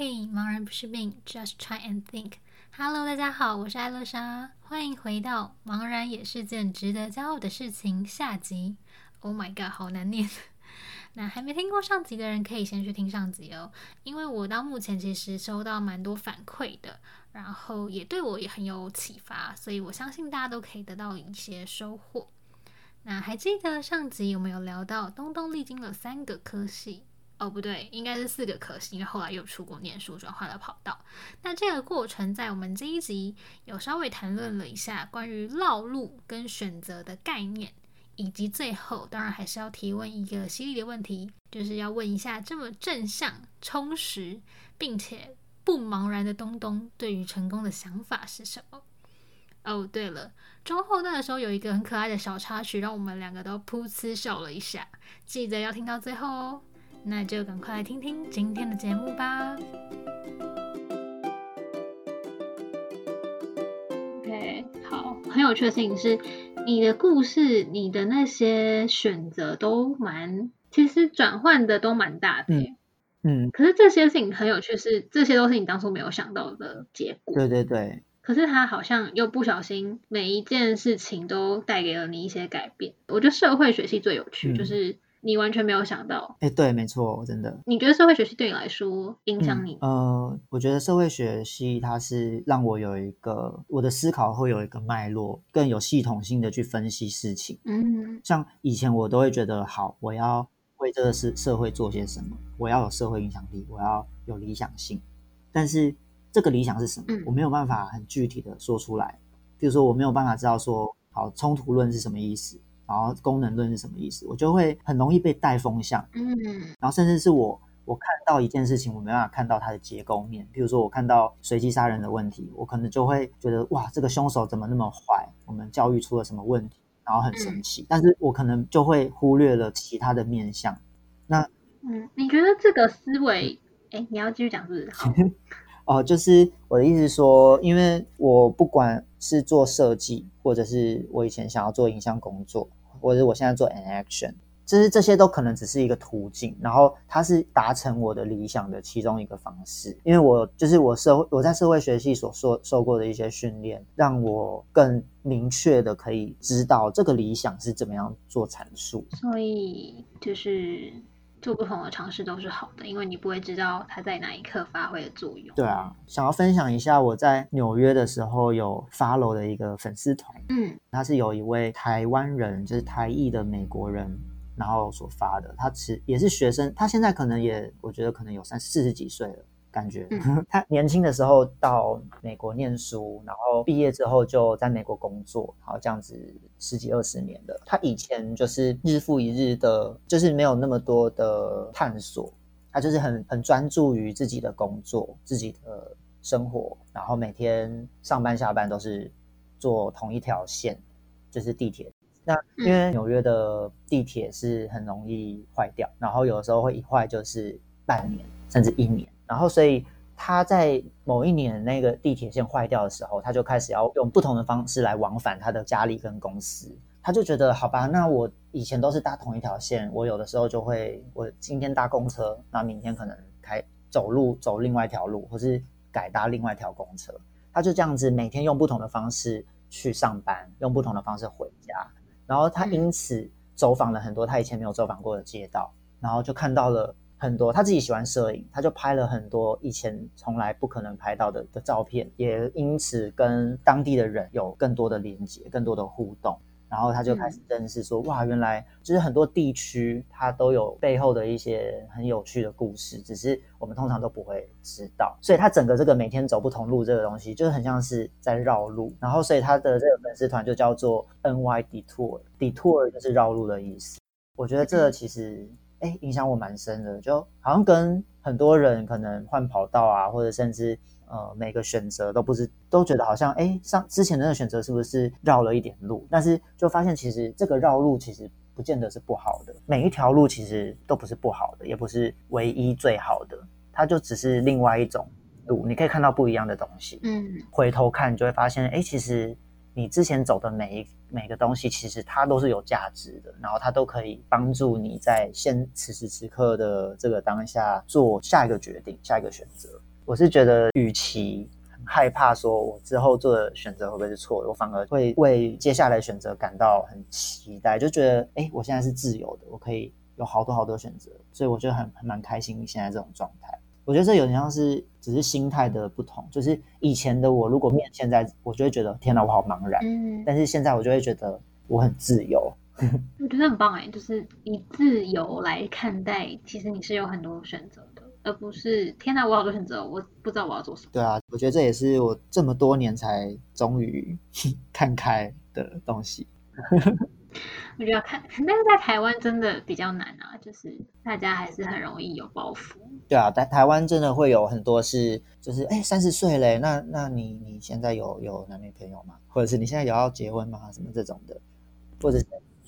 嘿，茫然不是病，Just try and think。Hello，大家好，我是艾乐莎，欢迎回到《茫然也是件值得骄傲的事情》下集。Oh my god，好难念。那还没听过上集的人，可以先去听上集哦，因为我到目前其实收到蛮多反馈的，然后也对我也很有启发，所以我相信大家都可以得到一些收获。那还记得上集有没有聊到东东历经了三个科系？哦，不对，应该是四个科系，因为后来又出国念书，转换了跑道。那这个过程在我们这一集有稍微谈论了一下关于绕路跟选择的概念，以及最后当然还是要提问一个犀利的问题，就是要问一下这么正向、充实并且不茫然的东东，对于成功的想法是什么？哦，对了，中后段的时候有一个很可爱的小插曲，让我们两个都噗嗤笑了一下，记得要听到最后哦。那就赶快来听听今天的节目吧。OK，好，很有趣的事情是，你的故事，你的那些选择都蛮，其实转换的都蛮大的。嗯。嗯。可是这些事情很有趣是，是这些都是你当初没有想到的结果。对对对。可是他好像又不小心，每一件事情都带给了你一些改变。我觉得社会学系最有趣，嗯、就是。你完全没有想到，哎、欸，对，没错，真的。你觉得社会学系对你来说影响你？嗯、呃，我觉得社会学系它是让我有一个我的思考会有一个脉络，更有系统性的去分析事情。嗯，像以前我都会觉得，好，我要为这个社社会做些什么，我要有社会影响力，我要有理想性。但是这个理想是什么？嗯、我没有办法很具体的说出来。比如说，我没有办法知道说，好，冲突论是什么意思？然后功能论是什么意思？我就会很容易被带风向，嗯，然后甚至是我我看到一件事情，我没办法看到它的结构面。比如说我看到随机杀人的问题，我可能就会觉得哇，这个凶手怎么那么坏？我们教育出了什么问题？然后很神奇，嗯、但是我可能就会忽略了其他的面相。那嗯，你觉得这个思维？哎，你要继续讲是不是？好 哦，就是我的意思说，因为我不管是做设计，或者是我以前想要做影像工作。或者我现在做 an action，就是这些都可能只是一个途径，然后它是达成我的理想的其中一个方式。因为我就是我社会我在社会学系所受受过的一些训练，让我更明确的可以知道这个理想是怎么样做阐述。所以就是。做不同的尝试都是好的，因为你不会知道它在哪一刻发挥的作用。对啊，想要分享一下我在纽约的时候有 follow 的一个粉丝团，嗯，他是有一位台湾人，就是台裔的美国人，然后所发的，他其实也是学生，他现在可能也，我觉得可能有三四十几岁了。感觉、嗯、他年轻的时候到美国念书，然后毕业之后就在美国工作，好这样子十几二十年的。他以前就是日复一日的，就是没有那么多的探索，他就是很很专注于自己的工作、自己的生活，然后每天上班下班都是坐同一条线，就是地铁。那因为纽约的地铁是很容易坏掉，然后有的时候会一坏就是半年甚至一年。然后，所以他在某一年那个地铁线坏掉的时候，他就开始要用不同的方式来往返他的家里跟公司。他就觉得，好吧，那我以前都是搭同一条线，我有的时候就会，我今天搭公车，那明天可能开走路走另外一条路，或是改搭另外一条公车。他就这样子每天用不同的方式去上班，用不同的方式回家。然后他因此走访了很多他以前没有走访过的街道，然后就看到了。很多他自己喜欢摄影，他就拍了很多以前从来不可能拍到的的照片，也因此跟当地的人有更多的连接、更多的互动。然后他就开始认识说，嗯、哇，原来就是很多地区它都有背后的一些很有趣的故事，只是我们通常都不会知道。所以他整个这个每天走不同路这个东西，就是很像是在绕路。然后所以他的这个粉丝团就叫做 NY Detour，Detour 就是绕路的意思。我觉得这个其实。哎，影响我蛮深的，就好像跟很多人可能换跑道啊，或者甚至呃每个选择都不是都觉得好像哎上之前的那个选择是不是绕了一点路？但是就发现其实这个绕路其实不见得是不好的，每一条路其实都不是不好的，也不是唯一最好的，它就只是另外一种路，你可以看到不一样的东西。嗯，回头看就会发现，哎，其实。你之前走的每一每个东西，其实它都是有价值的，然后它都可以帮助你在现此时此刻的这个当下做下一个决定、下一个选择。我是觉得，与其很害怕说我之后做的选择会不会是错的，我反而会为接下来选择感到很期待，就觉得哎，我现在是自由的，我可以有好多好多选择，所以我觉得很很蛮开心现在这种状态。我觉得这有点像是只是心态的不同，就是以前的我如果面现在，我就会觉得天哪，我好茫然，嗯，但是现在我就会觉得我很自由。我觉得很棒哎，就是以自由来看待，其实你是有很多选择的，而不是天哪，我好多选择，我不知道我要做什么。对啊，我觉得这也是我这么多年才终于 看开的东西。我觉得看，但是在台湾真的比较难啊，就是大家还是很容易有包袱。对啊，在台湾真的会有很多是，就是哎，三十岁嘞，那那你你现在有有男女朋友吗？或者是你现在有要结婚吗？什么这种的，或者。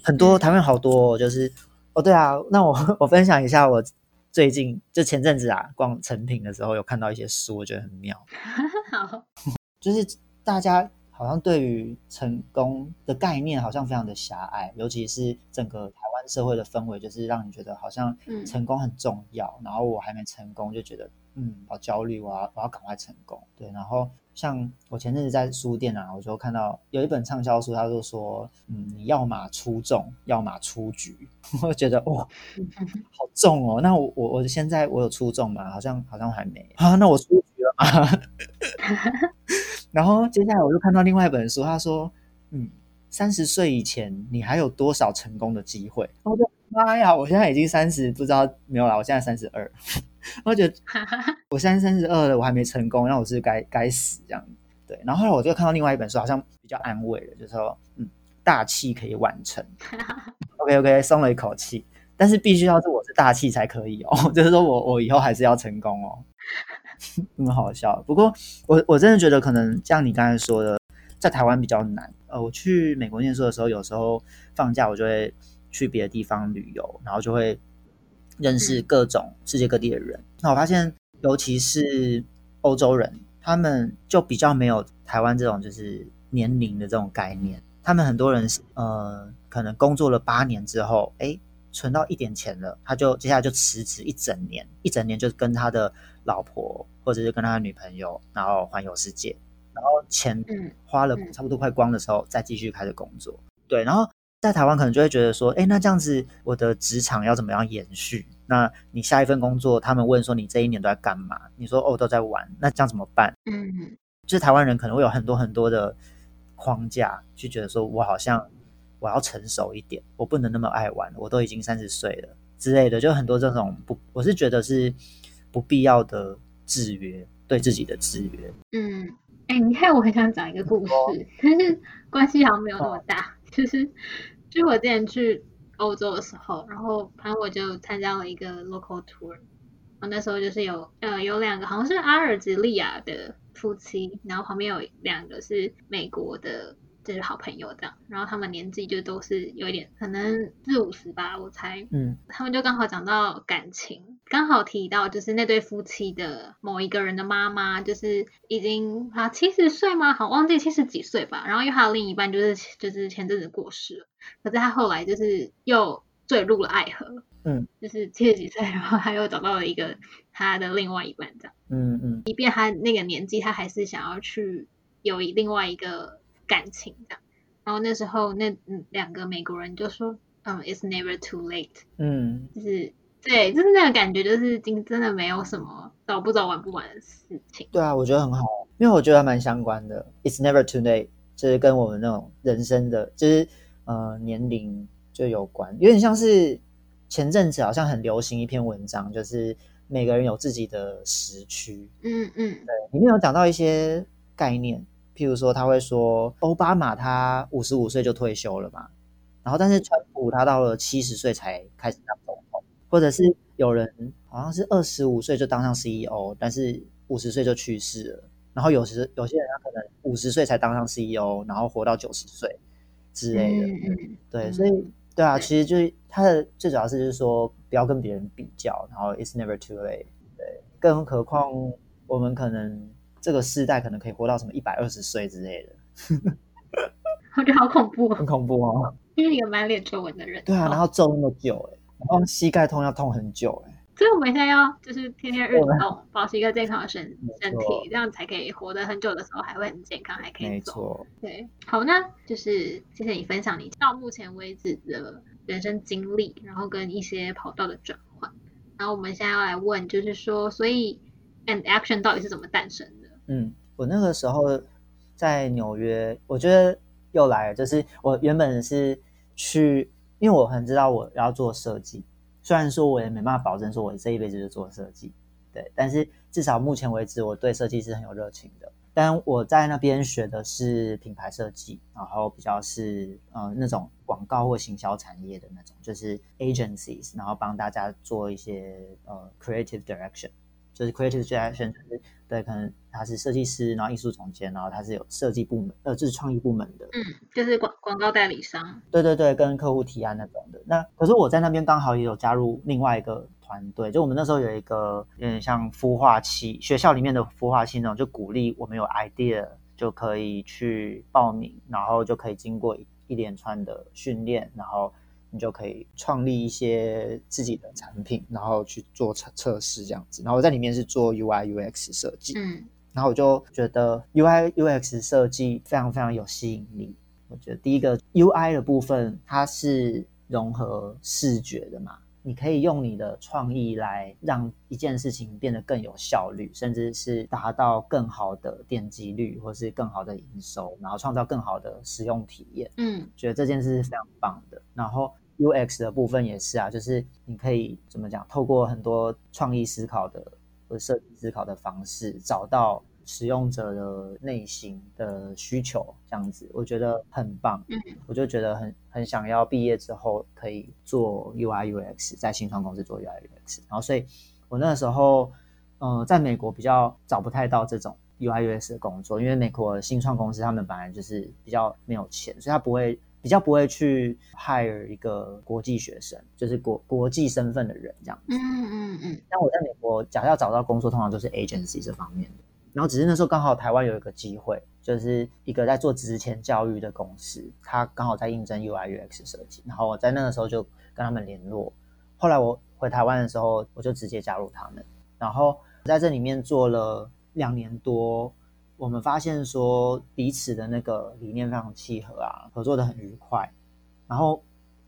很多台湾好多，就是哦，对啊，那我我分享一下，我最近就前阵子啊，逛成品的时候有看到一些书，我觉得很妙。好，就是大家好像对于成功的概念好像非常的狭隘，尤其是整个台湾社会的氛围，就是让你觉得好像成功很重要，嗯、然后我还没成功就觉得嗯好焦虑，我要我要赶快成功。对，然后。像我前阵子在书店啊，我就看到有一本畅销书，他就说，嗯，你要么出众，要么出局。我就觉得哇，好重哦。那我我我现在我有出众吗？好像好像还没啊。那我出局了吗？然后接下来我就看到另外一本书，他说，嗯，三十岁以前你还有多少成功的机会？我就妈呀，我现在已经三十，不知道没有啦，我现在三十二。我觉得 我现在三十二了，我还没成功，那我是该该死这样。对，然后后来我就看到另外一本书，好像比较安慰的，就是说，嗯，大器可以完成。OK OK，松了一口气，但是必须要是我是大器才可以哦，就是说我我以后还是要成功哦。那么好笑，不过我我真的觉得可能像你刚才说的，在台湾比较难。呃，我去美国念书的时候，有时候放假我就会去别的地方旅游，然后就会。认识各种世界各地的人，那我发现，尤其是欧洲人，他们就比较没有台湾这种就是年龄的这种概念。他们很多人是呃，可能工作了八年之后，哎，存到一点钱了，他就接下来就辞职一整年，一整年就跟他的老婆或者是跟他的女朋友，然后环游世界，然后钱花了差不多快光的时候，再继续开始工作。对，然后。在台湾可能就会觉得说，哎，那这样子我的职场要怎么样延续？那你下一份工作，他们问说你这一年都在干嘛？你说哦，都在玩，那这样怎么办？嗯，就是台湾人可能会有很多很多的框架，去觉得说我好像我要成熟一点，我不能那么爱玩，我都已经三十岁了之类的，就很多这种不，我是觉得是不必要的制约，对自己的制约。嗯，哎，你看，我很想讲一个故事，但是关系好像没有那么大。哦 就是，就我之前去欧洲的时候，然后反正我就参加了一个 local tour，我那时候就是有呃有两个好像是阿尔及利亚的夫妻，然后旁边有两个是美国的。就是好朋友这样，然后他们年纪就都是有一点，可能四五十吧，我猜。嗯，他们就刚好讲到感情，刚好提到就是那对夫妻的某一个人的妈妈，就是已经啊七十岁吗？好，忘记七十几岁吧。然后又还有另一半，就是就是前阵子过世了，可是他后来就是又坠入了爱河。嗯，就是七十几岁，然后他又找到了一个他的另外一半这样。嗯嗯，即便他那个年纪，他还是想要去有一另外一个。感情的，然后那时候那两个美国人就说：“嗯，It's never too late。”嗯，就是对，就是那个感觉，就是真真的没有什么早不早晚不晚的事情。对啊，我觉得很好，因为我觉得还蛮相关的。It's never too late，就是跟我们那种人生的，就是呃年龄就有关，有点像是前阵子好像很流行一篇文章，就是每个人有自己的时区。嗯嗯，对，里面有讲到一些概念。譬如说，他会说，奥巴马他五十五岁就退休了嘛，然后但是川普他到了七十岁才开始当总统，或者是有人好像是二十五岁就当上 CEO，但是五十岁就去世了，然后有时有些人他可能五十岁才当上 CEO，然后活到九十岁之类的，嗯、对，所以对啊，其实就是他的最主要是就是说不要跟别人比较，然后 it's never too late，对，更何况我们可能。这个世代可能可以活到什么一百二十岁之类的，我觉得好恐怖，很恐怖哦。因为一个满脸皱纹的人，对啊，然后皱那么久，哎，然后膝盖痛要痛很久，哎，所以我们现在要就是天天运动，保持一个健康的身身体，这样才可以活得很久的时候还会很健康，还可以走。没错。对，好，那就是谢谢你分享你到目前为止的人生经历，然后跟一些跑道的转换。然后我们现在要来问，就是说，所以 And Action 到底是怎么诞生的？嗯，我那个时候在纽约，我觉得又来了，就是我原本是去，因为我很知道我要做设计。虽然说我也没办法保证说我这一辈子就做设计，对，但是至少目前为止我对设计是很有热情的。但我在那边学的是品牌设计，然后比较是呃那种广告或行销产业的那种，就是 agencies，然后帮大家做一些呃 creative direction。就是 creative direction，就是对，可能他是设计师，然后艺术总监，然后他是有设计部门，呃，就是创意部门的，嗯，就是广广告代理商，对对对，跟客户提案那种的。那可是我在那边刚好也有加入另外一个团队，就我们那时候有一个有点像孵化器，学校里面的孵化器那种，就鼓励我们有 idea 就可以去报名，然后就可以经过一一连串的训练，然后。你就可以创立一些自己的产品，然后去做测测试这样子。然后我在里面是做 UI UX 设计，嗯，然后我就觉得 UI UX 设计非常非常有吸引力。我觉得第一个 UI 的部分，它是融合视觉的嘛，你可以用你的创意来让一件事情变得更有效率，甚至是达到更好的点击率，或是更好的营收，然后创造更好的使用体验。嗯，觉得这件事是非常棒的。然后 UX 的部分也是啊，就是你可以怎么讲，透过很多创意思考的或者设计思考的方式，找到使用者的内心的需求，这样子我觉得很棒。嗯，我就觉得很很想要毕业之后可以做 UI UX，在新创公司做 UI UX。然后，所以我那时候，嗯、呃，在美国比较找不太到这种 UI UX 的工作，因为美国的新创公司他们本来就是比较没有钱，所以他不会。比较不会去 hire 一个国际学生，就是国国际身份的人这样子。嗯嗯嗯。但我在美国，假如要找到工作，通常都是 agency 这方面的。然后只是那时候刚好台湾有一个机会，就是一个在做职前教育的公司，他刚好在应征 UI UX 设计。然后我在那个时候就跟他们联络。后来我回台湾的时候，我就直接加入他们。然后在这里面做了两年多。我们发现说彼此的那个理念非常契合啊，合作的很愉快。然后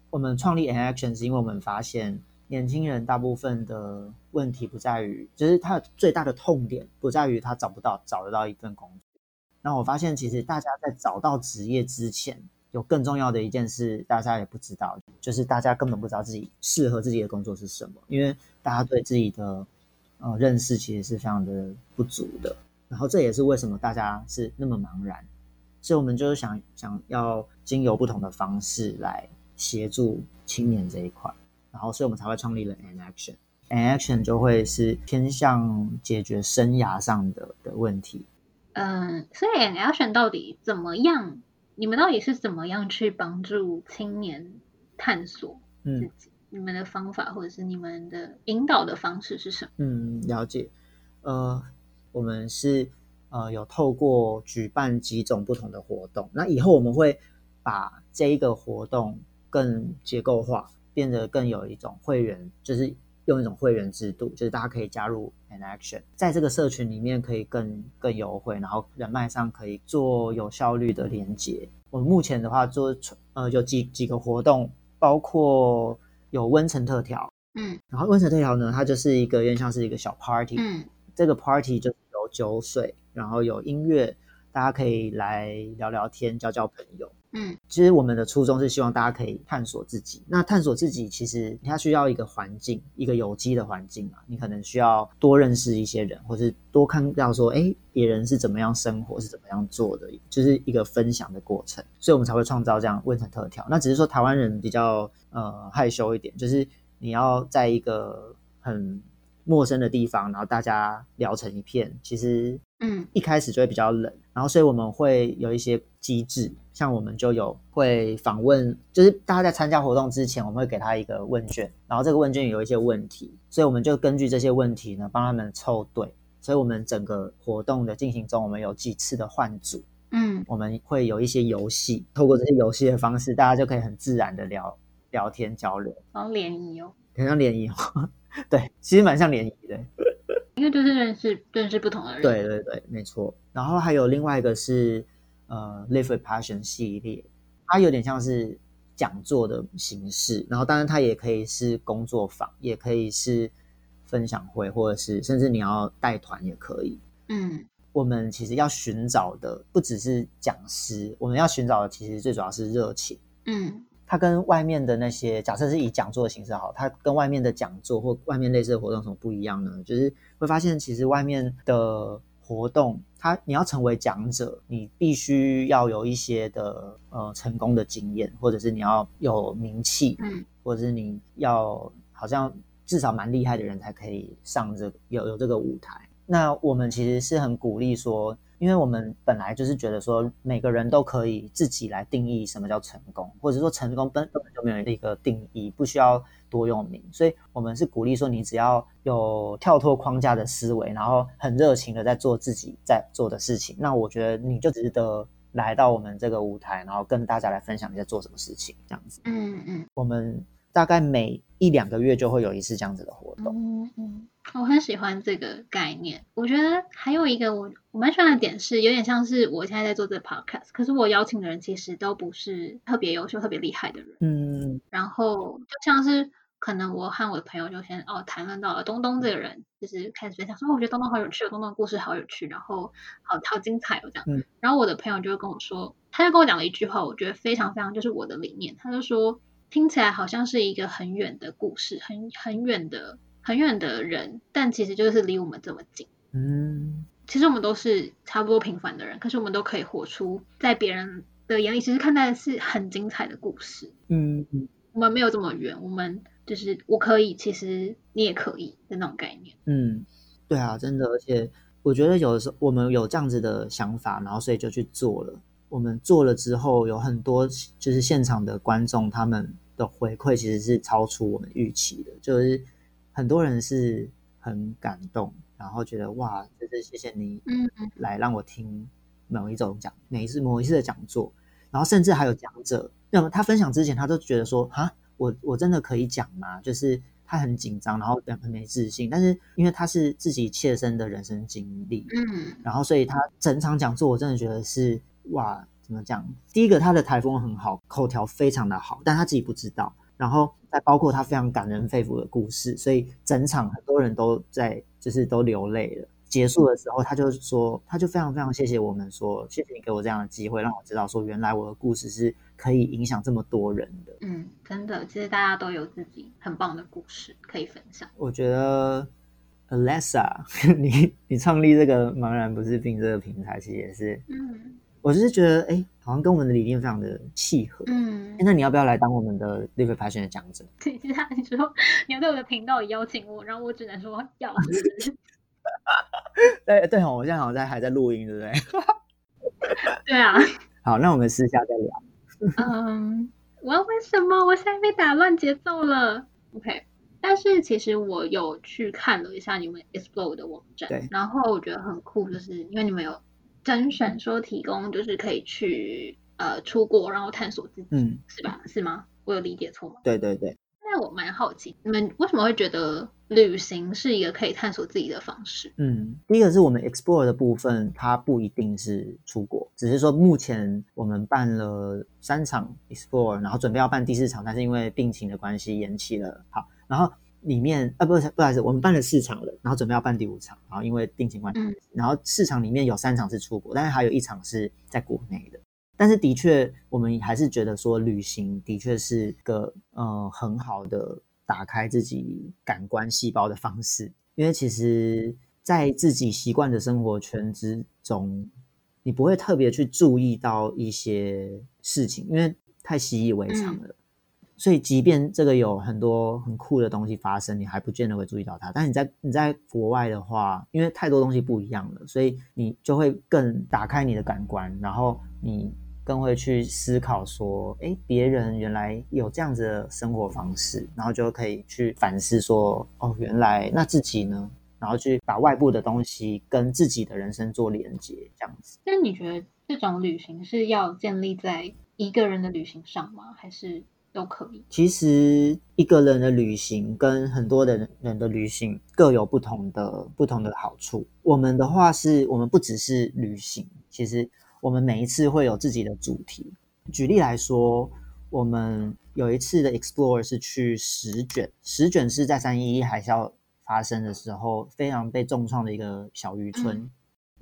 我们创立 an action 是因为我们发现年轻人大部分的问题不在于，就是他最大的痛点不在于他找不到找得到一份工作。然后我发现其实大家在找到职业之前，有更重要的一件事，大家也不知道，就是大家根本不知道自己适合自己的工作是什么，因为大家对自己的呃认识其实是非常的不足的。然后这也是为什么大家是那么茫然，所以我们就是想想要经由不同的方式来协助青年这一块，然后所以我们才会创立了 And Action。And Action 就会是偏向解决生涯上的的问题。嗯，所以 And Action 到底怎么样？你们到底是怎么样去帮助青年探索自己？嗯，你们的方法或者是你们的引导的方式是什么？嗯，了解。呃。我们是呃有透过举办几种不同的活动，那以后我们会把这一个活动更结构化，变得更有一种会员，就是用一种会员制度，就是大家可以加入 And Action，在这个社群里面可以更更优惠，然后人脉上可以做有效率的连接。我们目前的话做呃有几几个活动，包括有温层特调，嗯，然后温层特调呢，它就是一个有点像是一个小 party，嗯，这个 party 就有。酒水，然后有音乐，大家可以来聊聊天，交交朋友。嗯，其实我们的初衷是希望大家可以探索自己。那探索自己，其实它需要一个环境，一个有机的环境嘛。你可能需要多认识一些人，或是多看到说，哎，别人是怎么样生活，是怎么样做的，就是一个分享的过程。所以我们才会创造这样温层特调。那只是说台湾人比较呃害羞一点，就是你要在一个很。陌生的地方，然后大家聊成一片，其实，嗯，一开始就会比较冷，然后所以我们会有一些机制，像我们就有会访问，就是大家在参加活动之前，我们会给他一个问卷，然后这个问卷有一些问题，所以我们就根据这些问题呢，帮他们凑对，所以我们整个活动的进行中，我们有几次的换组，嗯，我们会有一些游戏，透过这些游戏的方式，大家就可以很自然的聊聊天交流，好联谊哦。很像联谊哦。对，其实蛮像联谊的，因为就是认识认识不同的人。对对对，没错。然后还有另外一个是呃，Live with Passion 系列，它有点像是讲座的形式，然后当然它也可以是工作坊，也可以是分享会，或者是甚至你要带团也可以。嗯，我们其实要寻找的不只是讲师，我们要寻找的其实最主要是热情。嗯。它跟外面的那些，假设是以讲座的形式好，它跟外面的讲座或外面类似的活动有什么不一样呢？就是会发现，其实外面的活动，它你要成为讲者，你必须要有一些的呃成功的经验，或者是你要有名气，嗯，或者是你要好像至少蛮厉害的人才可以上这个有有这个舞台。那我们其实是很鼓励说。因为我们本来就是觉得说，每个人都可以自己来定义什么叫成功，或者说成功本根本就没有一个定义，不需要多用名。所以我们是鼓励说，你只要有跳脱框架的思维，然后很热情的在做自己在做的事情，那我觉得你就值得来到我们这个舞台，然后跟大家来分享你在做什么事情，这样子。嗯嗯，我们大概每一两个月就会有一次这样子的活动。嗯嗯。我很喜欢这个概念。我觉得还有一个我我蛮喜欢的点是，有点像是我现在在做这个 podcast，可是我邀请的人其实都不是特别优秀、特别厉害的人。嗯，然后就像是可能我和我的朋友就先哦谈论到了东东这个人，就是开始分享说，哦，我觉得东东好有趣，东东的故事好有趣，然后好好精彩哦这样。嗯。然后我的朋友就会跟我说，他就跟我讲了一句话，我觉得非常非常就是我的理念。他就说，听起来好像是一个很远的故事，很很远的。很远的人，但其实就是离我们这么近。嗯，其实我们都是差不多平凡的人，可是我们都可以活出在别人的眼里其实看待的是很精彩的故事。嗯嗯，我们没有这么远，我们就是我可以，其实你也可以的那种概念。嗯，对啊，真的，而且我觉得有的时候我们有这样子的想法，然后所以就去做了。我们做了之后，有很多就是现场的观众他们的回馈其实是超出我们预期的，就是。很多人是很感动，然后觉得哇，就是谢谢你，嗯，来让我听某一种讲，每一次某一次的讲座，然后甚至还有讲者，那么他分享之前，他都觉得说，啊，我我真的可以讲吗？就是他很紧张，然后很没自信，但是因为他是自己切身的人生经历，嗯，然后所以他整场讲座，我真的觉得是哇，怎么讲？第一个，他的台风很好，口条非常的好，但他自己不知道。然后再包括他非常感人肺腑的故事，所以整场很多人都在，就是都流泪了。结束的时候，他就说，他就非常非常谢谢我们说，说谢谢你给我这样的机会，让我知道说原来我的故事是可以影响这么多人的。嗯，真的，其实大家都有自己很棒的故事可以分享。我觉得 Alessa，你你创立这个茫然不是病这个平台，其实也是，嗯。我就是觉得，哎，好像跟我们的理念非常的契合。嗯，那你要不要来当我们的 Live Passion 的讲者？对，其实你说你要对我的频道也邀请我，然后我只能说要。对对哦，我现在好像在还在录音，对不对？对啊。好，那我们私下再聊。嗯，我要问什么？我现在被打乱节奏了。OK，但是其实我有去看了一下你们 Explore 的网站，然后我觉得很酷，就是因为你们有。甄选说提供就是可以去呃出国，然后探索自己，嗯，是吧？是吗？我有理解错吗？对对对。那我蛮好奇，你们为什么会觉得旅行是一个可以探索自己的方式？嗯，第一个是我们 explore 的部分，它不一定是出国，只是说目前我们办了三场 explore，然后准备要办第四场，但是因为病情的关系延期了。好，然后。里面啊，不是，不好意思，我们办了四场了，然后准备要办第五场，然后因为定情关系，嗯，然后四场里面有三场是出国，但是还有一场是在国内的。但是的确，我们还是觉得说旅行的确是个呃很好的打开自己感官细胞的方式，因为其实，在自己习惯的生活圈之中，你不会特别去注意到一些事情，因为太习以为常了。嗯所以，即便这个有很多很酷的东西发生，你还不见得会注意到它。但你在你在国外的话，因为太多东西不一样了，所以你就会更打开你的感官，然后你更会去思考说：诶，别人原来有这样子的生活方式，然后就可以去反思说：哦，原来那自己呢？然后去把外部的东西跟自己的人生做连接，这样子。那你觉得这种旅行是要建立在一个人的旅行上吗？还是？都可以。其实一个人的旅行跟很多的人的旅行各有不同的不同的好处。我们的话是，我们不只是旅行，其实我们每一次会有自己的主题。举例来说，我们有一次的 Explore 是去石卷，石卷是在三一一海啸发生的时候非常被重创的一个小渔村。嗯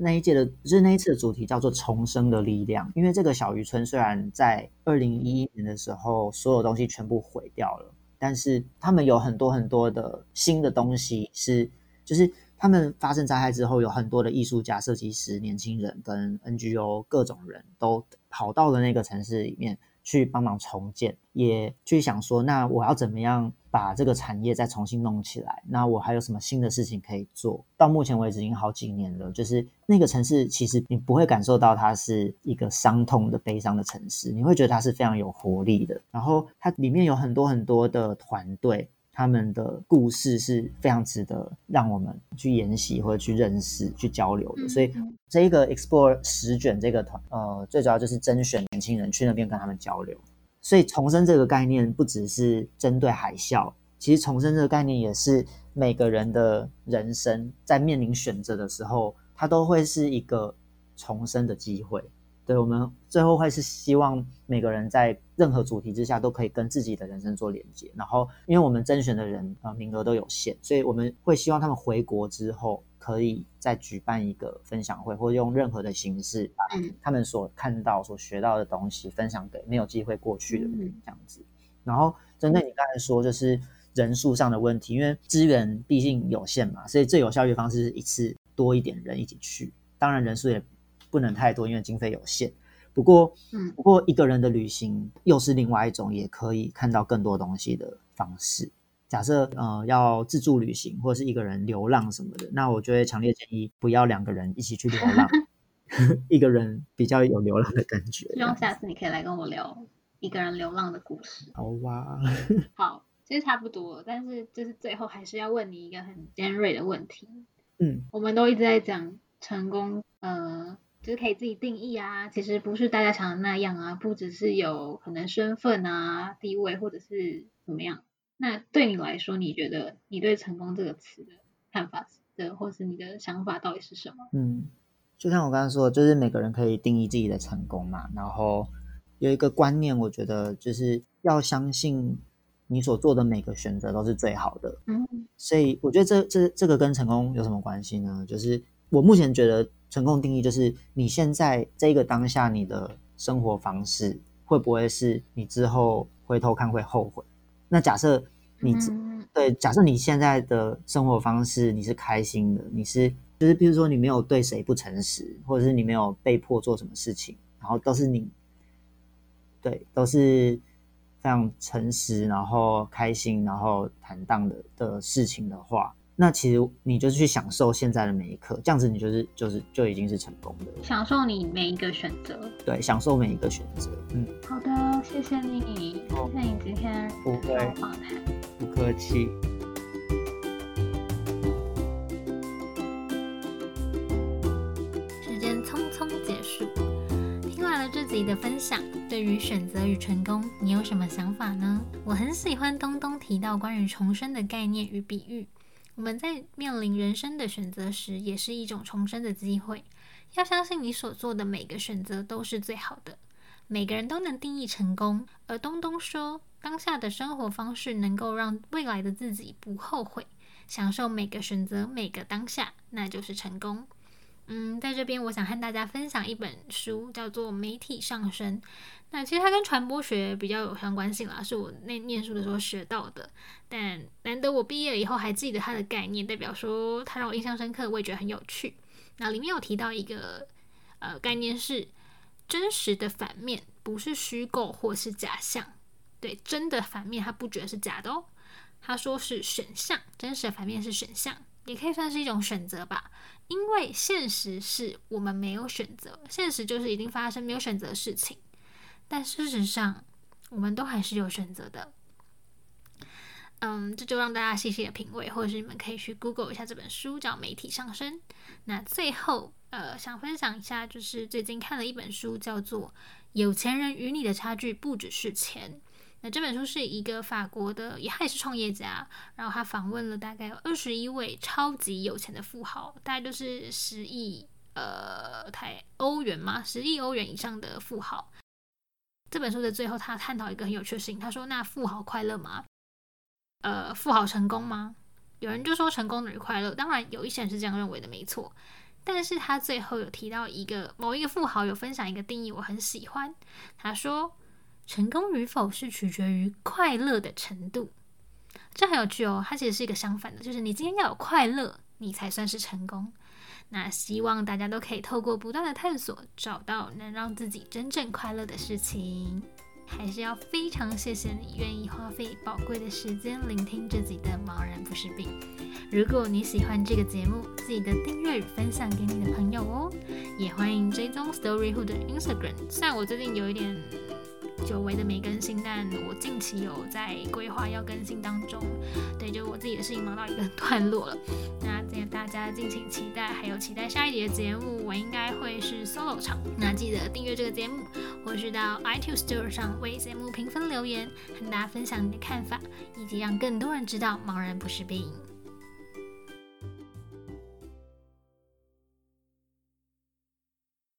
那一届的，就是那一次的主题叫做“重生的力量”。因为这个小渔村虽然在二零一一年的时候所有东西全部毁掉了，但是他们有很多很多的新的东西是，就是他们发生灾害之后，有很多的艺术家、设计师、年轻人跟 NGO 各种人都跑到了那个城市里面。去帮忙重建，也去想说，那我要怎么样把这个产业再重新弄起来？那我还有什么新的事情可以做？到目前为止已经好几年了，就是那个城市，其实你不会感受到它是一个伤痛的、悲伤的城市，你会觉得它是非常有活力的。然后它里面有很多很多的团队。他们的故事是非常值得让我们去研习或者去认识、去交流的。所以，这一个 Explore 十卷这个团，呃，最主要就是甄选年轻人去那边跟他们交流。所以，重生这个概念不只是针对海啸，其实重生这个概念也是每个人的人生在面临选择的时候，它都会是一个重生的机会。对，我们最后会是希望每个人在任何主题之下都可以跟自己的人生做连接。然后，因为我们甄选的人呃名额都有限，所以我们会希望他们回国之后可以再举办一个分享会，或者用任何的形式把他们所看到、所学到的东西分享给没有机会过去的人，这样子。然后，针对你刚才说就是人数上的问题，因为资源毕竟有限嘛，所以最有效率的方式是一次多一点人一起去。当然，人数也。不能太多，因为经费有限。不过，嗯，不过一个人的旅行又是另外一种，也可以看到更多东西的方式。假设呃要自助旅行或者是一个人流浪什么的，那我就会强烈建议不要两个人一起去流浪，一个人比较有流浪的感觉。希望下次你可以来跟我聊一个人流浪的故事。好哇，好，其实差不多，但是就是最后还是要问你一个很尖锐的问题。嗯，我们都一直在讲成功，呃。就是可以自己定义啊，其实不是大家想的那样啊，不只是有可能身份啊、地位或者是怎么样。那对你来说，你觉得你对成功这个词的看法的，或是你的想法到底是什么？嗯，就像我刚刚说的，就是每个人可以定义自己的成功嘛。然后有一个观念，我觉得就是要相信你所做的每个选择都是最好的。嗯，所以我觉得这这这个跟成功有什么关系呢？就是我目前觉得。成功定义就是你现在这个当下你的生活方式会不会是你之后回头看会后悔？那假设你、嗯、对，假设你现在的生活方式你是开心的，你是就是比如说你没有对谁不诚实，或者是你没有被迫做什么事情，然后都是你对都是非常诚实，然后开心，然后坦荡的的事情的话。那其实你就是去享受现在的每一刻，这样子你就是就是就已经是成功的。享受你每一个选择，对，享受每一个选择。嗯，好的，谢谢你，谢谢你今天不会访谈，不客气。时间匆匆结束，听完了这集的分享，对于选择与成功，你有什么想法呢？我很喜欢东东提到关于重生的概念与比喻。我们在面临人生的选择时，也是一种重生的机会。要相信你所做的每个选择都是最好的。每个人都能定义成功，而东东说，当下的生活方式能够让未来的自己不后悔，享受每个选择，每个当下，那就是成功。嗯，在这边我想和大家分享一本书，叫做《媒体上升》。那其实它跟传播学比较有相关性啦，是我那念书的时候学到的。但难得我毕业以后还记得它的概念，代表说它让我印象深刻，我也觉得很有趣。那里面有提到一个呃概念是真实的反面不是虚构或是假象，对，真的反面他不觉得是假的哦，他说是选项，真实的反面是选项，也可以算是一种选择吧。因为现实是我们没有选择，现实就是已经发生没有选择的事情。但事实上，我们都还是有选择的。嗯，这就让大家细细的品味，或者是你们可以去 Google 一下这本书，叫《媒体上升》。那最后，呃，想分享一下，就是最近看了一本书，叫做《有钱人与你的差距不只是钱》。那这本书是一个法国的，也还是创业家，然后他访问了大概二十一位超级有钱的富豪，大概就是十亿呃台欧元嘛，十亿欧元以上的富豪。这本书的最后，他探讨一个很有趣的事情，他说：“那富豪快乐吗？呃，富豪成功吗？”有人就说成功等于快乐，当然有一些人是这样认为的，没错。但是他最后有提到一个某一个富豪有分享一个定义，我很喜欢。他说。成功与否是取决于快乐的程度，这很有趣哦。它其实是一个相反的，就是你今天要有快乐，你才算是成功。那希望大家都可以透过不断的探索，找到能让自己真正快乐的事情。还是要非常谢谢你愿意花费宝贵的时间聆听自己的茫然不是病。如果你喜欢这个节目，记得订阅与分享给你的朋友哦。也欢迎追踪 Storyhood 的 Instagram。虽然我最近有一点。久违的没更新，但我近期有在规划要更新当中。对，就我自己的事情忙到一个段落了。那这样大家敬请期待，还有期待下一集的节目，我应该会是 solo 场。那记得订阅这个节目，或是到 iTunes Store 上为节目评分留言，和大家分享你的看法，以及让更多人知道茫然不是病。